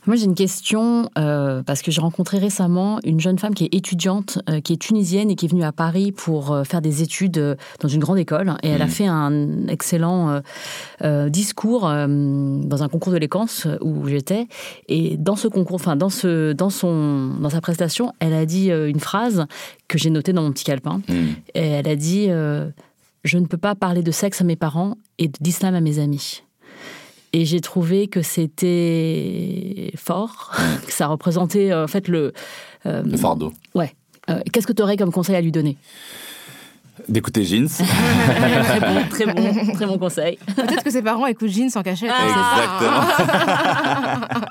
Moi, j'ai une question euh, parce que j'ai rencontré récemment une jeune femme qui est étudiante, euh, qui est tunisienne et qui est venue à Paris pour euh, faire des études dans une grande école. Et elle a Mhm. fait un excellent discours dans un concours de l'équance où j'étais. Et dans ce concours, enfin dans ce, dans son, dans sa prestation, elle a dit une phrase que j'ai notée dans mon petit calepin. Mm. Et elle a dit Je ne peux pas parler de sexe à mes parents et d'islam à mes amis. Et j'ai trouvé que c'était fort, que ça représentait euh, en fait le. euh, Le fardeau. Ouais. Euh, Qu'est-ce que tu aurais comme conseil à lui donner? D'écouter Jeans. Très bon, très bon, très bon conseil. Peut-être que ses parents écoutent Jean sans cachette. hein. Exactement.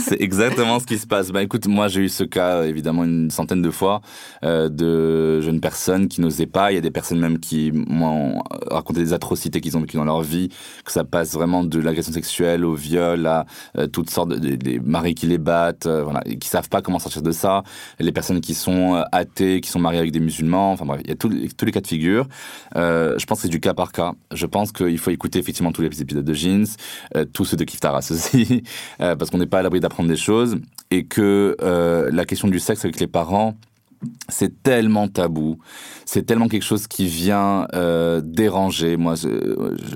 c'est exactement ce qui se passe. Bah écoute, moi j'ai eu ce cas évidemment une centaine de fois euh, de jeunes personnes qui n'osaient pas. Il y a des personnes même qui m'ont raconté des atrocités qu'ils ont vécues dans leur vie, que ça passe vraiment de l'agression sexuelle au viol à euh, toutes sortes de des maris qui les battent, euh, voilà, et qui savent pas comment sortir de ça. Les personnes qui sont euh, athées, qui sont mariées avec des musulmans. Enfin bref, il y a tous les, cas de figure. Euh, je pense que c'est du cas par cas. Je pense qu'il faut écouter effectivement tous les épisodes de Jeans, tous ceux de Kif Taras aussi, parce qu'on n'est pas à l'abri des choses, et que euh, la question du sexe avec les parents, c'est tellement tabou, c'est tellement quelque chose qui vient euh, déranger. Moi,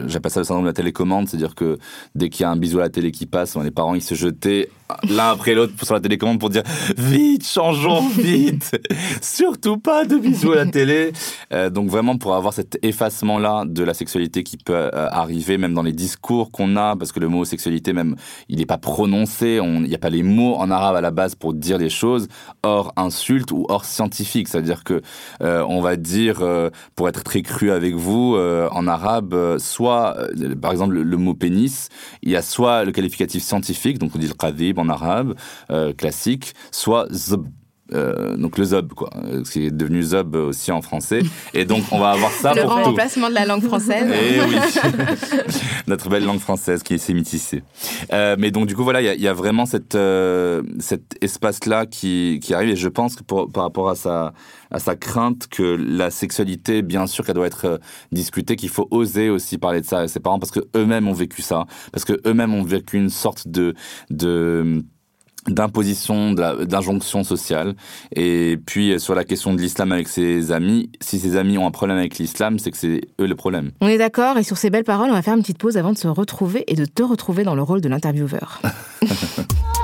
j'appelle ça le syndrome de la télécommande, c'est-à-dire que dès qu'il y a un bisou à la télé qui passe, les parents ils se jetaient l'un après l'autre sur la télécommande pour dire vite, changeons vite, surtout pas de bisous à la télé. Euh, donc vraiment pour avoir cet effacement là de la sexualité qui peut euh, arriver même dans les discours qu'on a, parce que le mot sexualité même il n'est pas prononcé, on- il n'y a pas les mots en arabe à la base pour dire les choses hors insulte ou hors scientifique. C'est-à-dire que on va dire, euh, pour être très cru avec vous, euh, en arabe, euh, soit, par exemple, le, mot pénis, il y a soit le qualificatif scientifique, donc on dit le qadib en arabe, classique, soit zb. Euh, donc le zob quoi, ce qui est devenu zob aussi en français et donc on va avoir ça le pour tout. remplacement de la langue française. Eh oui, notre belle langue française qui s'est métissée. Euh, mais donc du coup voilà, il y a- il y, a vraiment cette, euh, cet espace-là qui, qui arrive et je pense que pour- par rapport à sa, à sa crainte que la sexualité, bien sûr qu'elle doit être discutée, qu'il faut oser aussi parler de ça à ses parents parce que eux-mêmes ont vécu ça, parce que eux-mêmes ont vécu une sorte de, de d'imposition, d'injonction sociale. Et puis euh, sur la question de l'islam avec ses amis, si ses amis ont un problème avec l'islam, c'est que c'est eux le problème. On est d'accord, et sur ces belles paroles, on va faire une petite pause avant de se retrouver et de te retrouver dans le rôle de l'intervieweur.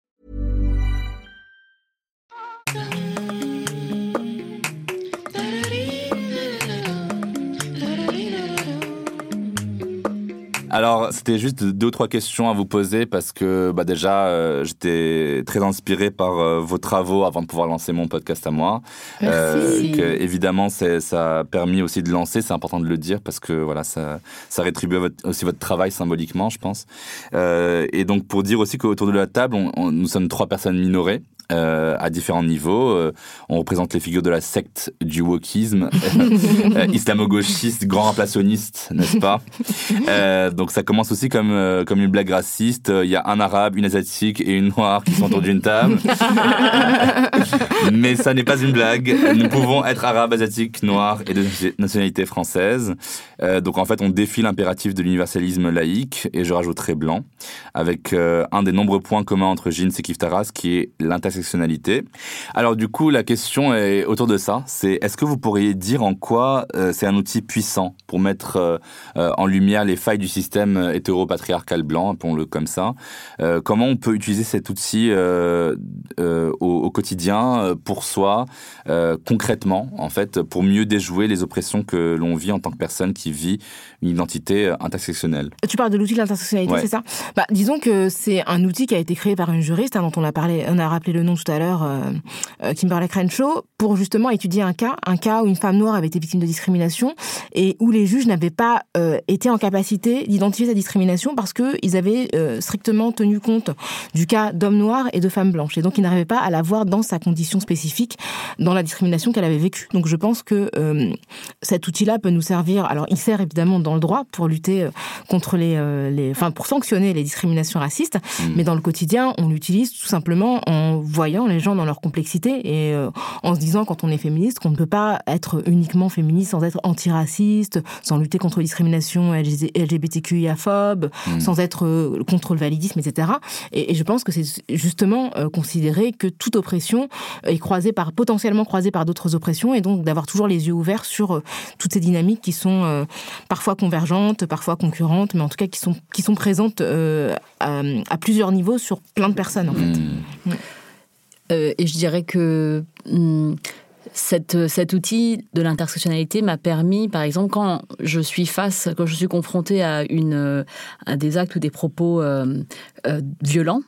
Alors, c'était juste deux ou trois questions à vous poser parce que bah, déjà, euh, j'étais très inspiré par euh, vos travaux avant de pouvoir lancer mon podcast à moi. Merci. que, évidemment, ça a permis aussi de lancer, c'est important de le dire parce que voilà, ça, ça rétribue votre- aussi votre travail symboliquement, je pense. Euh, et donc, pour dire aussi qu'autour de la table, on- on- nous sommes trois personnes minorées. Euh, à différents niveaux. Euh, on représente les figures de la secte du wokisme, euh, islamo-gauchiste, grand inflationniste, n'est-ce pas Euh, Donc ça commence aussi comme, comme une blague raciste. Il y a un arabe, une asiatique et une noire qui sont autour d'une table. Mais ça n'est pas une blague. Nous pouvons être arabes, asiatiques, noirs et de nationalité française. Donc en fait, on défie l'impératif de l'universalisme laïque, et je rajouterai blanc, avec un des nombreux points communs entre Jeans et Kif Taras, qui est l'intersectionnalité. Alors du coup, la question est autour de ça. C'est est-ce que vous pourriez dire en quoi euh, c'est un outil puissant pour mettre euh, euh, en lumière les failles du système hétéro-patriarcal blanc, appelons-le comme ça? Comment on peut utiliser cet outil au, au quotidien pour soi, concrètement, en fait, pour mieux déjouer les oppressions que l'on vit en tant que personne qui vit une identité intersectionnelle? Tu parles de l'outil de l'intersectionnalité, Ouais. c'est ça? Bah, Disons que c'est un outil qui a été créé par une juriste, hein, dont on a parlé, on a rappelé le nom tout à l'heure, euh, euh, Kimberly Crenshaw, pour justement étudier un cas, un cas où une femme noire avait été victime de discrimination et où les juges n'avaient pas euh, été en capacité d'identifier sa discrimination parce qu'ils avaient euh, strictement tenu compte du cas d'hommes noirs et de femmes blanches. Et donc, ils n'arrivaient pas à la voir dans sa condition spécifique, dans la discrimination qu'elle avait vécue. Donc, je pense que cet outil-là peut nous servir. Alors, il sert évidemment dans le droit pour lutter contre les, les, enfin, pour sanctionner les discriminations racistes, mais dans le quotidien, on l'utilise tout simplement en voyant les gens dans leur complexité et euh, en se disant quand on est féministe qu'on ne peut pas être uniquement féministe sans être antiraciste sans lutter contre les discriminations LGBTQIA-phobes, mm. sans être contre le validisme, etc. Et, je pense que c'est justement considérer que toute oppression est croisée par, potentiellement croisée par d'autres oppressions, et donc d'avoir toujours les yeux ouverts sur toutes ces dynamiques qui sont parfois convergentes, parfois concurrentes, mais en tout cas qui sont, qui sont présentes à, plusieurs niveaux sur plein de personnes, en fait. Mm. Euh, et je dirais que cette, cet outil de l'intersectionnalité m'a permis, par exemple, quand je suis face, quand je suis confrontée à, à des actes ou des propos euh, euh, violents,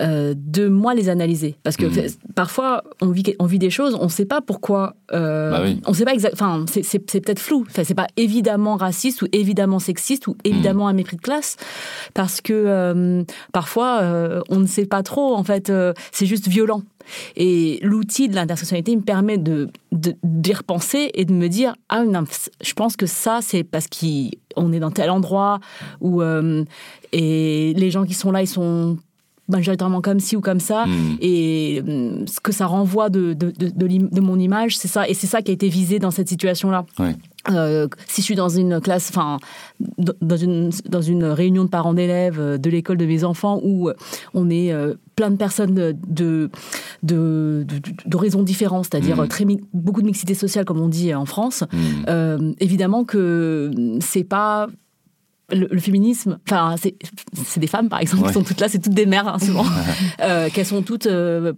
euh, de moi les analyser. Parce que hmm. parfois, on vit, on vit des choses, on ne sait pas pourquoi. Euh, bah on sait pas exactement. Enfin, c'est peut-être flou. Enfin, c'est pas évidemment raciste ou évidemment sexiste ou évidemment hmm. un mépris de classe. Parce que euh, parfois, on ne sait pas trop. En fait, c'est juste violent. Et l'outil de l'intersectionnalité me permet de, d'y repenser et de me dire ah non, je pense que ça c'est parce qu'on est dans tel endroit où et les gens qui sont là ils sont majoritairement comme ci ou comme ça. Hmm. Et hum, ce que ça renvoie de, de, de, de mon image, c'est ça. Et c'est ça qui a été visé dans cette situation-là. Euh, si je suis dans une classe, enfin, dans une, dans une réunion de parents d'élèves euh, de l'école de mes enfants où on est euh, plein de personnes de, de, de, différentes, c'est-à-dire hmm. très beaucoup de mixité sociale, comme on dit en France, hmm. évidemment que c'est pas le, féminisme, enfin, c'est des femmes par exemple qui sont toutes là, c'est toutes des mères hein, souvent, euh, qu'elles sont toutes euh,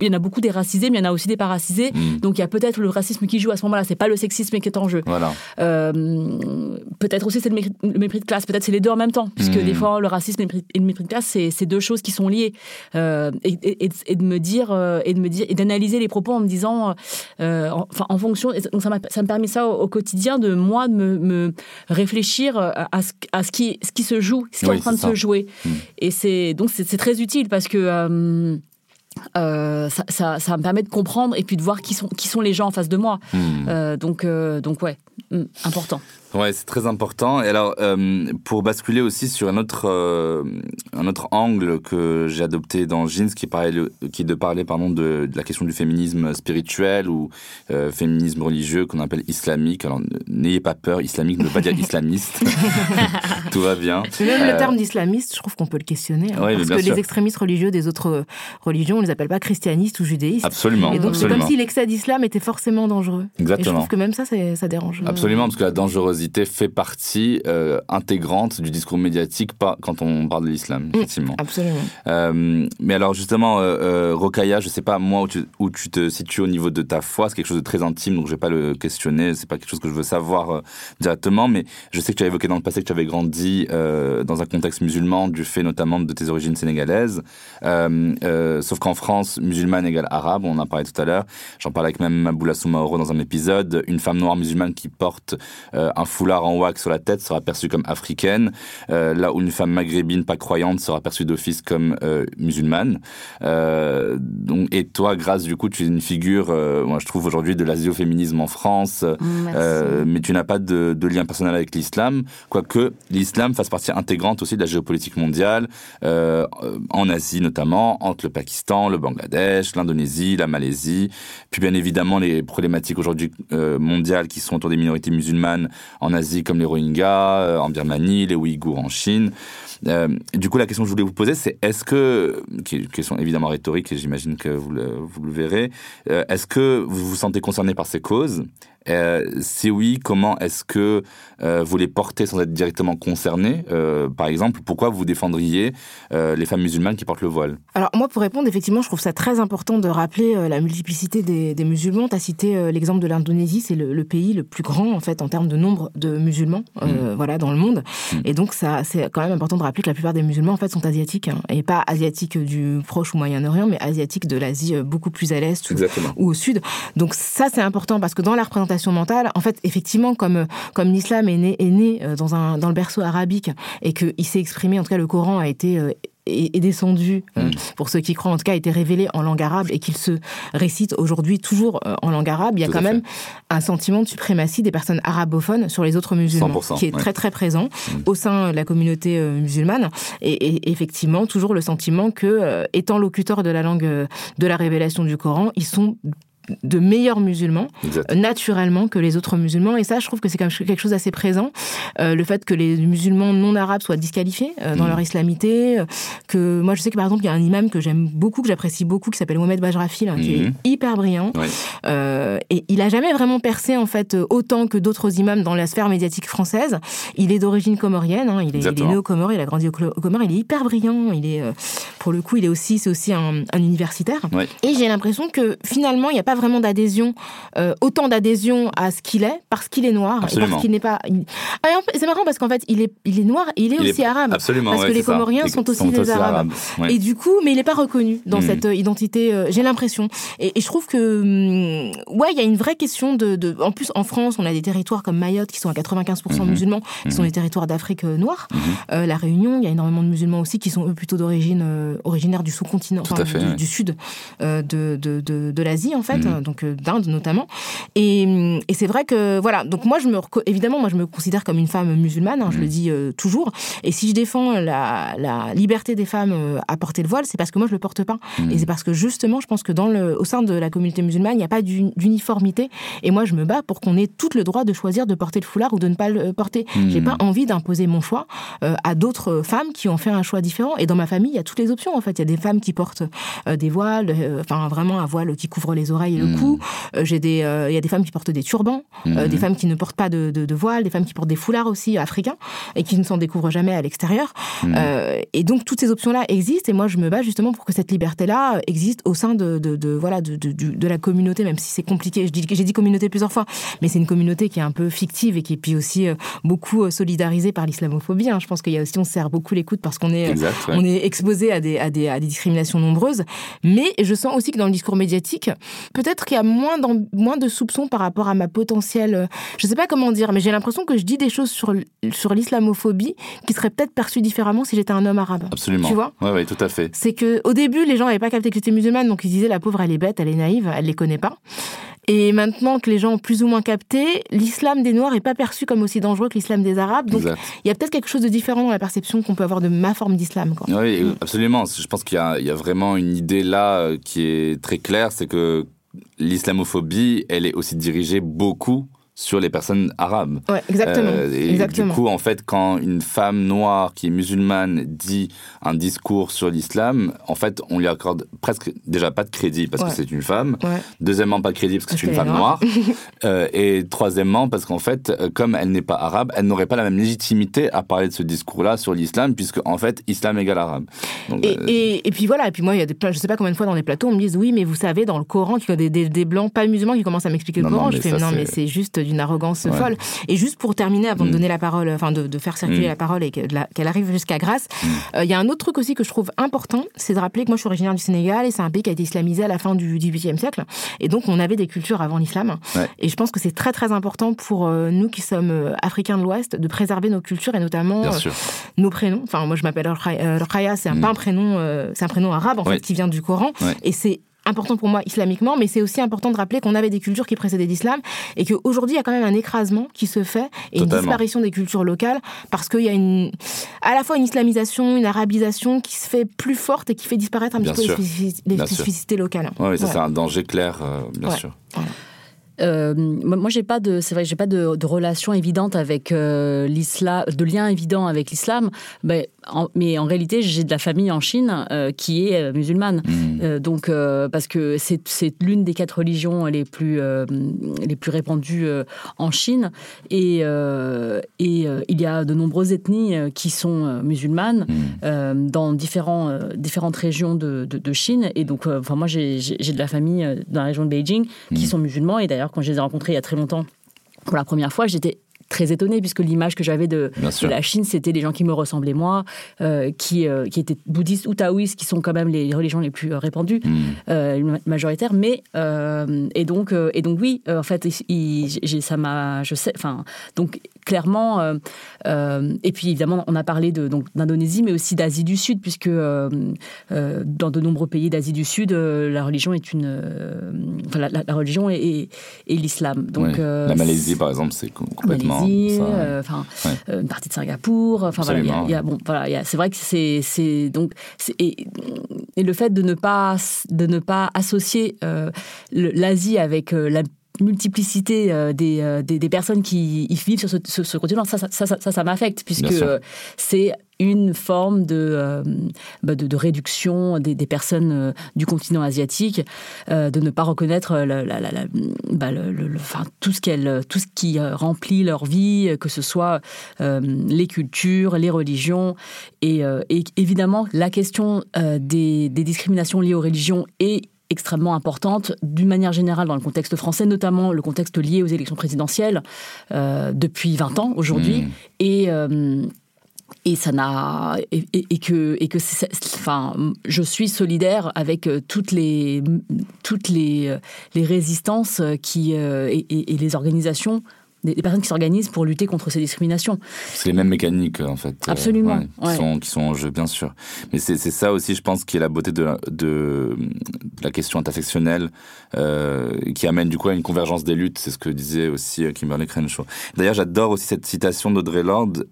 il y en a beaucoup des racisés, mais il y en a aussi des pas racisés. Mm. Donc il y a peut-être le racisme qui joue à ce moment-là. C'est pas le sexisme qui est en jeu. Voilà. Euh, peut-être aussi c'est le, mépris de classe. Peut-être c'est les deux en même temps, puisque mm. des fois le racisme et le mépris de classe c'est deux choses qui sont liées. Euh, et, de me dire euh, et de me dire et d'analyser les propos en me disant, enfin en fonction. Donc ça, ça me permet ça au, quotidien de moi de me, réfléchir à ce, à ce qui ce qui se joue, ce qui est en train de se jouer. Mm. Et c'est donc c'est très utile parce que euh, ça, ça, me permet de comprendre et puis de voir qui sont, qui sont les gens en face de moi. Hmm. Euh, donc, euh, donc, ouais, hmm, important. Ouais, c'est très important. Et alors, euh, pour basculer aussi sur un autre, euh, un autre angle que j'ai adopté dans Jeans, qui, est, qui est de parler pardon, de, de, la question du féminisme spirituel ou euh, féminisme religieux qu'on appelle islamique. Alors, n'ayez pas peur, islamique ne veut pas dire islamiste. Tout va bien. Même le terme d'islamiste, je trouve qu'on peut le questionner. Hein, parce que les extrémistes religieux des autres religions, on les appelle pas christianistes ou judéistes. Absolument. Et donc, c'est comme si l'excès d'islam était forcément dangereux. Exactement. Et je trouve que même ça, ça dérange. Absolument, parce que la fait partie euh, intégrante du discours médiatique pas, quand on parle de l'islam, mm, effectivement. absolument. Euh, mais alors justement, euh, Rokaya, je sais pas moi où tu, où tu, te situes au niveau de ta foi, c'est quelque chose de très intime, donc je vais pas le questionner, c'est pas quelque chose que je veux savoir directement, mais je sais que tu as évoqué dans le passé que tu avais grandi dans un contexte musulman, du fait notamment de tes origines sénégalaises, sauf qu'en France, musulmane égale arabe, on en parlé tout à l'heure, j'en parlais avec même Maboula Soumaoro dans un épisode, une femme noire musulmane qui porte un foulard en wax sur la tête sera perçue comme africaine, euh, là où une femme maghrébine pas croyante sera perçue d'office comme euh, musulmane. Euh, donc, et toi, grâce du coup, tu es une figure, moi je trouve aujourd'hui de l'asioféminisme en France, mais tu n'as pas de, de, lien personnel avec l'islam, quoique l'islam fasse partie intégrante aussi de la géopolitique mondiale, en Asie notamment, entre le Pakistan, le Bangladesh, l'Indonésie, la Malaisie, puis bien évidemment les problématiques aujourd'hui mondiales qui sont autour des minorités musulmanes en Asie comme les Rohingyas, euh, en Birmanie, les Ouïghours en Chine. Euh, du coup, la question que je voulais vous poser, c'est est-ce que, qui est une question évidemment rhétorique et j'imagine que vous le, vous le verrez, euh, est-ce que vous vous sentez concerné par ces causes? Euh, si oui, comment est-ce que euh, vous les portez sans être directement concerné euh, Par exemple, pourquoi vous défendriez les femmes musulmanes qui portent le voile? Alors moi, pour répondre, effectivement, je trouve ça très important de rappeler la multiplicité des, musulmans. Tu as cité l'exemple de l'Indonésie, c'est le, pays le plus grand en fait en termes de nombre de musulmans, mm. voilà, dans le monde. Mm. Et donc ça, c'est quand même important de rappeler que la plupart des musulmans en fait sont asiatiques hein, et pas asiatiques du Proche ou Moyen-Orient, mais asiatiques de l'Asie beaucoup plus à l'est ou, ou, au sud. Donc ça, c'est important parce que dans la représentation mentale, en fait, effectivement, comme, comme l'islam est né, est né euh, dans, un, dans le berceau arabique et qu'il s'est exprimé, en tout cas, le Coran a été euh, est, descendu, euh, mm. pour ceux qui croient en tout cas, a été révélé en langue arabe et qu'il se récite aujourd'hui toujours en langue arabe, il y a quand même un sentiment de suprématie des personnes arabophones sur les autres musulmans, qui est très très présent mm. au sein de la communauté musulmane. Et, effectivement, toujours le sentiment que, étant locuteurs de la langue de la révélation du Coran, ils sont de meilleurs musulmans naturellement que les autres musulmans. Et ça, je trouve que c'est quelque chose d'assez présent. le fait que les musulmans non arabes soient disqualifiés dans mm. leur islamité. que moi, je sais que par exemple, il y a un imam que j'aime beaucoup, que j'apprécie beaucoup, qui s'appelle Mohamed Bajrafi, qui est mm-hmm. hyper brillant. et il a jamais vraiment percé en fait autant que d'autres imams dans la sphère médiatique française. Il est d'origine comorienne, hein, il, est, né au Comores, il a grandi au Comores, il est hyper brillant, il est, pour le coup, il est aussi, c'est aussi un, universitaire. Et j'ai l'impression que finalement, il n'y a pas vraiment d'adhésion, euh, autant d'adhésion à ce qu'il est, parce qu'il est noir, parce qu'il n'est pas. Ah, c'est marrant parce qu'en fait, il est, il est noir et il est aussi arabe. Absolument. Parce que les Comoriens sont, aussi des arabes. Et du coup, mais il n'est pas reconnu dans hmm. cette euh, identité. Euh, j'ai l'impression. Et, je trouve que, hum, ouais, il y a une vraie question de, de, En plus, en France, on a des territoires comme Mayotte qui sont à 95% hmm. musulmans, qui sont hmm. des territoires d'Afrique noire. la Réunion, il y a énormément de musulmans aussi qui sont eux plutôt d'origine originaires du sous-continent, du, sud de, de, de, de l'Asie en fait, donc d'Inde notamment. Et, et c'est vrai que voilà, donc moi je me évidemment moi je me considère comme une femme musulmane, hein, je le dis toujours. Et si je défends la, la liberté des femmes à porter le voile, c'est parce que moi je le porte pas. Et c'est parce que justement je pense que dans le, au sein de la communauté musulmane il n'y a pas d'uniformité. Et moi je me bats pour qu'on ait tout le droit de choisir de porter le foulard ou de ne pas le porter. J'ai pas envie d'imposer mon choix à d'autres femmes qui ont fait un choix différent. Et dans ma famille il y a toutes les options en fait. Il y a des femmes qui portent des voiles, enfin vraiment un voile qui couvre les oreilles le cou. J'ai des, il y a des femmes qui portent des turbans, des femmes qui ne portent pas de, de, voile, des femmes qui portent des foulards aussi africains et qui ne s'en découvrent jamais à l'extérieur. et donc toutes ces options-là existent et moi je me bats justement pour que cette liberté-là existe au sein de, de voilà de, de, la communauté, même si c'est compliqué. J'ai dit communauté plusieurs fois, mais c'est une communauté qui est un peu fictive et qui est puis aussi beaucoup solidarisée par l'islamophobie. Hein. Je pense qu'il y a aussi on se sert beaucoup l'écoute parce qu'on est on est exposé à des, à des, à des discriminations nombreuses. Mais je sens aussi que dans le discours médiatique, peut-être qu'il y a moins, moins de soupçons par rapport à ma potentielle. Euh, je ne sais pas comment dire, mais j'ai l'impression que je dis des choses sur, sur l'islamophobie qui seraient peut-être perçues différemment si j'étais un homme arabe. Absolument. Tu vois? Oui, oui, tout à fait. C'est que au début, les gens n'avaient pas capté que j'étais musulmane, donc ils disaient la pauvre, elle est bête, elle est naïve, elle les connaît pas. Et maintenant que les gens ont plus ou moins capté, l'islam des Noirs n'est pas perçu comme aussi dangereux que l'islam des Arabes. Donc il y a peut-être quelque chose de différent dans la perception qu'on peut avoir de ma forme d'islam. Oui, absolument. Je pense qu'il y, y, a vraiment une idée là euh, qui est très claire, c'est que l'islamophobie, elle est aussi dirigée beaucoup sur les personnes arabes. Ouais, exactement. Euh, et exactement. Du coup, en fait, quand une femme noire qui est musulmane dit un discours sur l'islam, en fait, on lui accorde presque déjà pas de crédit parce que c'est une femme. Deuxièmement, pas de crédit parce que c'est une femme noire. euh, et troisièmement, parce qu'en fait, euh, comme elle n'est pas arabe, elle n'aurait pas la même légitimité à parler de ce discours-là sur l'islam, puisque en fait, islam égale arabe. Donc, et, euh, et, et, puis voilà, et puis moi, il y a des, je sais pas combien de fois dans les plateaux, on me dit oui, mais vous savez, dans le Coran, qu'il y a des, des, des, blancs pas musulmans qui commencent à m'expliquer le Coran. je fais non, mais c'est juste d'une arrogance folle. Et juste pour terminer, avant de mm. donner la parole, enfin de, faire circuler mm. la parole et qu'elle arrive jusqu'à Grasse, mm. euh, il y a un autre truc aussi que je trouve important, c'est de rappeler que moi je suis originaire du Sénégal et c'est un pays qui a été islamisé à la fin du XVIIIe siècle. Et donc on avait des cultures avant l'islam. Et je pense que c'est très très important pour euh, nous qui sommes euh, africains de l'Ouest de préserver nos cultures et notamment nos prénoms. Enfin moi je m'appelle Raya, c'est un, pas un prénom, c'est un prénom arabe en fait qui vient du Coran. Et c'est important pour moi islamiquement, mais c'est aussi important de rappeler qu'on avait des cultures qui précédaient l'islam et qu'aujourd'hui il y a quand même un écrasement qui se fait et une disparition des cultures locales parce qu'il y a une, à la fois une islamisation, une arabisation qui se fait plus forte et qui fait disparaître un petit peu les, spécificités locales. Oui, ça c'est un danger clair, euh, bien sûr. Euh, moi, j'ai pas de, c'est vrai, j'ai pas de, de, relation évidente avec euh, l'islam, de lien évident avec l'islam. Mais mais en réalité, j'ai de la famille en Chine euh, qui est euh, musulmane. Hmm. Euh, donc, parce que c'est l'une des quatre religions les plus, les plus répandues en Chine. Et, et il y a de nombreuses ethnies qui sont musulmanes hmm. dans différents, différentes régions de, de, Chine. Et donc, enfin, moi, j'ai de la famille dans la région de Beijing qui hmm. sont musulmans. Et d'ailleurs, quand je les ai rencontrés il y a très longtemps, pour la première fois, j'étais très étonnée puisque l'image que j'avais de, la Chine, c'était des gens qui me ressemblaient moi, euh, qui, euh, qui étaient bouddhistes ou taoïstes, qui sont quand même les religions les plus euh, répandues, hmm. majoritaires. Mais et donc et donc oui, en fait, ça m'a, je sais, enfin donc clairement. et puis évidemment, on a parlé de donc d'Indonésie, mais aussi d'Asie du Sud, puisque dans de nombreux pays d'Asie du Sud, la religion est une, enfin la, religion est, l'islam. Donc la Malaisie, par exemple, c'est complètement Malaisie, enfin une partie de Singapour. Enfin voilà, il y, a, bon voilà, c'est vrai que c'est c'est donc et, et, le fait de ne pas de ne pas associer l'Asie avec la multiplicité euh, euh, des, des, personnes qui vivent sur ce, ce, continent, ça, ça, ça, ça, m'affecte, puisque c'est une forme de, bah, de, réduction des, des personnes du continent asiatique, de ne pas reconnaître la, bah, le, enfin, tout, ce tout ce qui remplit leur vie, que ce soit les cultures, les religions, et, et évidemment la question des, des discriminations liées aux religions est extrêmement importante d'une manière générale dans le contexte français, notamment le contexte lié aux élections présidentielles euh, depuis 20 ans aujourd'hui. Hmm. Et euh, et ça n'a et, que et que enfin je suis solidaire avec euh, toutes les toutes les les résistances qui et, les organisations des, personnes qui s'organisent pour lutter contre ces discriminations. C'est les mêmes mécaniques, en fait. Euh, Absolument. qui, Sont, qui, sont, en jeu, bien sûr. Mais c'est ça aussi, je pense, qui est la beauté de, de, la question intersectionnelle, euh, qui amène du coup à une convergence des luttes. C'est ce que disait aussi euh, Kimberly Crenshaw. D'ailleurs, j'adore aussi cette citation d'Audrey Lorde,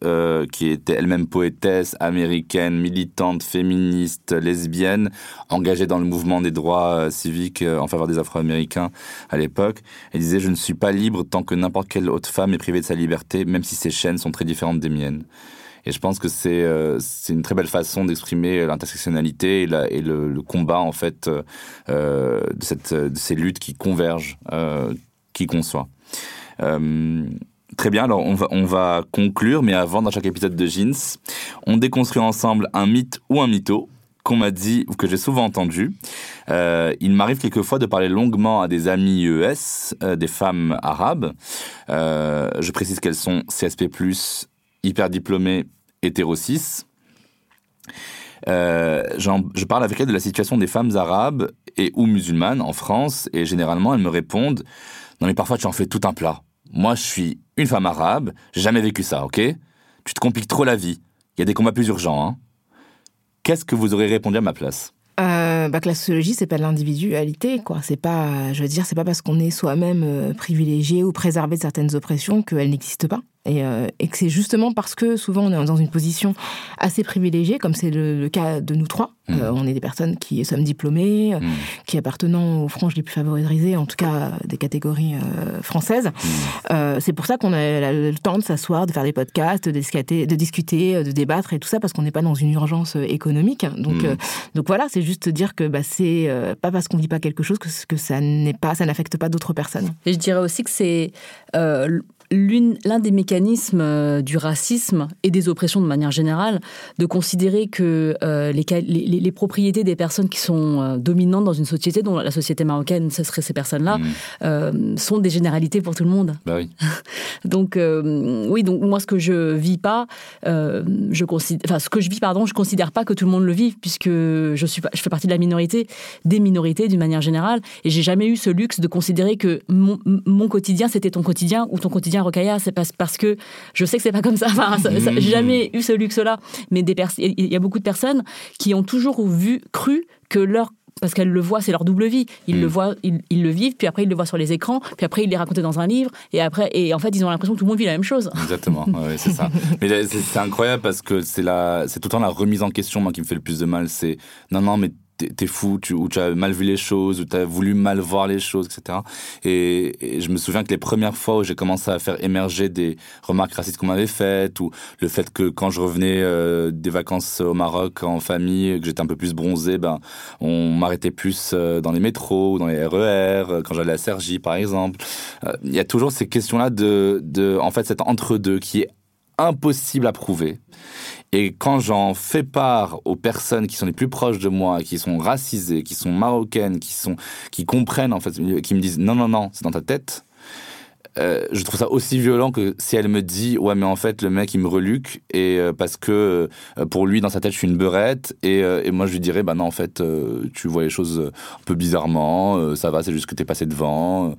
qui était elle-même poétesse, américaine, militante, féministe, lesbienne, engagée dans le mouvement des droits civiques en faveur des Afro-Américains à l'époque. Elle disait « Je ne suis pas libre tant que n'importe quel autre femme est privée de sa liberté, même si ses chaînes sont très différentes des miennes. Et je pense que c'est euh, une très belle façon d'exprimer l'intersectionnalité et, le, combat en fait euh, de, cette, de ces luttes qui convergent, euh, qui qu'on soit. Très bien, alors on va, on va conclure, mais avant, dans chaque épisode de Jeans, on déconstruit ensemble un mythe ou un mytho qu'on m'a dit, ou que j'ai souvent entendu. Euh, il m'arrive quelquefois de parler longuement à des amis ES, euh, des femmes arabes. Euh, je précise qu'elles sont CSP+, hyper diplômées, hétéro je parle avec elles de la situation des femmes arabes et ou musulmanes en France, et généralement elles me répondent « Non mais parfois tu en fais tout un plat. Moi je suis une femme arabe, j'ai jamais vécu ça, ok? Tu te compliques trop la vie. Il y a des combats plus urgents, hein Qu'est-ce que vous aurez répondu à ma place? Euh, bah, la sociologie, c'est pas l'individualité, quoi. C'est pas, je veux dire, c'est pas parce qu'on est soi-même euh, privilégié ou préservé de certaines oppressions qu'elles n'existent pas. Euh, et, que c'est justement parce que souvent on est dans une position assez privilégiée, comme c'est le, cas de nous trois. Mmh. Euh, on est des personnes qui sommes diplômées, mmh. qui appartenant aux franges les plus favorisées, en tout cas des catégories euh, françaises. Mmh. c'est pour ça qu'on a le temps de s'asseoir, de faire des podcasts, de discuter, de, discuter, de débattre et tout ça, parce qu'on n'est pas dans une urgence économique. Donc, donc voilà, c'est juste dire que bah, c'est pas parce qu'on vit pas quelque chose que, que ça n'est pas, ça n'affecte pas d'autres personnes. Et je dirais aussi que c'est l'un des mécanismes euh, du racisme et des oppressions de manière générale, de considérer que euh, les, les, propriétés des personnes qui sont euh, dominantes dans une société, dont la société marocaine, ce serait ces personnes-là, mmh. sont des généralités pour tout le monde. Bah oui. donc oui, donc moi ce que je vis pas, je considère, enfin ce que je vis pardon, je considère pas que tout le monde le vive puisque je suis, je fais partie de la minorité, des minorités d'une manière générale, et j'ai jamais eu ce luxe de considérer que mon, mon quotidien c'était ton quotidien ou ton quotidien Rokaya, c'est parce que je sais que c'est pas comme ça. Enfin, j'ai jamais eu ce luxe-là. Mais des il y a beaucoup de personnes qui ont toujours vu, cru que leur parce qu'elles le voient, c'est leur double vie. Ils le mm. voient, ils, le vivent, puis après ils le voient sur les écrans, puis après ils les racontent dans un livre, et après, et en fait ils ont l'impression que tout le monde vit la même chose. Exactement, c'est ça. Mais c'est incroyable parce que c'est la, c'est tout le temps la remise en question moi qui me fait le plus de mal. C'est non non mais t'es fou, tu, ou tu as mal vu les choses, ou tu as voulu mal voir les choses, etc. Et, je me souviens que les premières fois où j'ai commencé à faire émerger des remarques racistes qu'on m'avait faites, ou le fait que quand je revenais euh, des vacances au Maroc en famille, que j'étais un peu plus bronzé, ben, on m'arrêtait plus euh, dans les métros dans les RER, euh, quand j'allais à Sergi par exemple. Il y a toujours ces questions-là de, de, en fait, cet entre-deux qui est impossible à prouver. Et quand j'en fais part aux personnes qui sont les plus proches de moi, qui sont racisées, qui sont marocaines, qui sont, qui comprennent en fait, qui me disent non non non, c'est dans ta tête. Euh, je trouve ça aussi violent que si elle me dit ouais mais en fait le mec il me reluque et euh, parce que euh, pour lui dans sa tête je suis une beurette et, moi je lui dirais bah non en fait tu vois les choses un peu bizarrement ça va c'est juste que t'es passé devant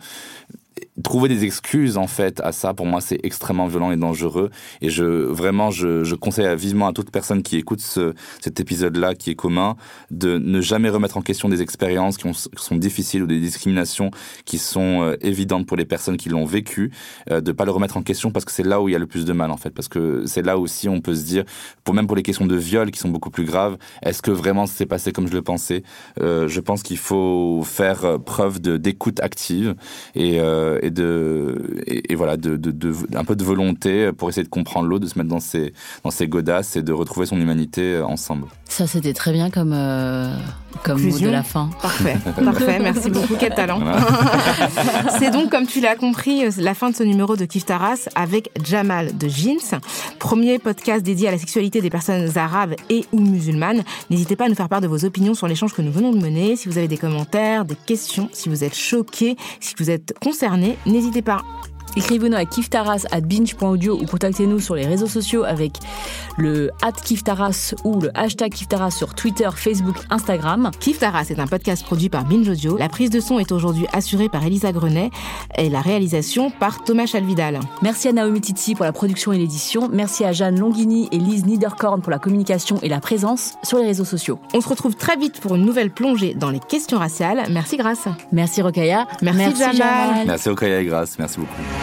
trouver des excuses en fait à ça, pour moi, c'est extrêmement violent et dangereux. Et je vraiment, je, je conseille vivement à toute personne qui écoute ce, cet épisode-là, qui est commun, de ne jamais remettre en question des expériences qui, sont difficiles ou des discriminations qui sont euh, évidentes pour les personnes qui l'ont vécu, euh, de pas le remettre en question parce que c'est là où il y a le plus de mal en fait, parce que c'est là aussi on peut se dire, pour même pour les questions de viol qui sont beaucoup plus graves, est-ce que vraiment c'est passé comme je le pensais? Euh, Je pense qu'il faut faire euh, preuve de d'écoute active et, euh, et de et, voilà de, de, de, un peu de volonté pour essayer de comprendre l'autre, de se mettre dans ses dans ses godasses et de retrouver son humanité euh, ensemble. Ça c'était très bien comme euh, comme mot de la fin. Parfait, parfait. Merci beaucoup, quel talent. C'est donc comme tu l'as compris la fin de ce numéro de Kif Taras avec Jamal de Jeans, premier podcast dédié à la sexualité des personnes arabes et ou musulmanes. N'hésitez pas à nous faire part de vos opinions sur l'échange que nous venons de mener. Si vous avez des commentaires, des questions, si vous êtes choqués, si vous êtes concernés, n'hésitez pas. Écrivez-nous à kiftaras at binge.audio ou contactez-nous sur les réseaux sociaux avec le at kiftaras ou le hashtag kiftaras sur Twitter, Facebook, Instagram. Kiftaras est un podcast produit par Binge Audio. La prise de son est aujourd'hui assurée par Elisa Grenet et la réalisation par Thomas Chalvidal. Merci à Naomi Titi pour la production et l'édition. Merci à Jeanne Longini et Lise Niederkorn pour la communication et la présence sur les réseaux sociaux. On se retrouve très vite pour une nouvelle plongée dans les questions raciales. Merci Grâce. Merci Rokaya. Merci, Merci Jamal. Jamal. Merci Rokaya et Grâce. Merci beaucoup.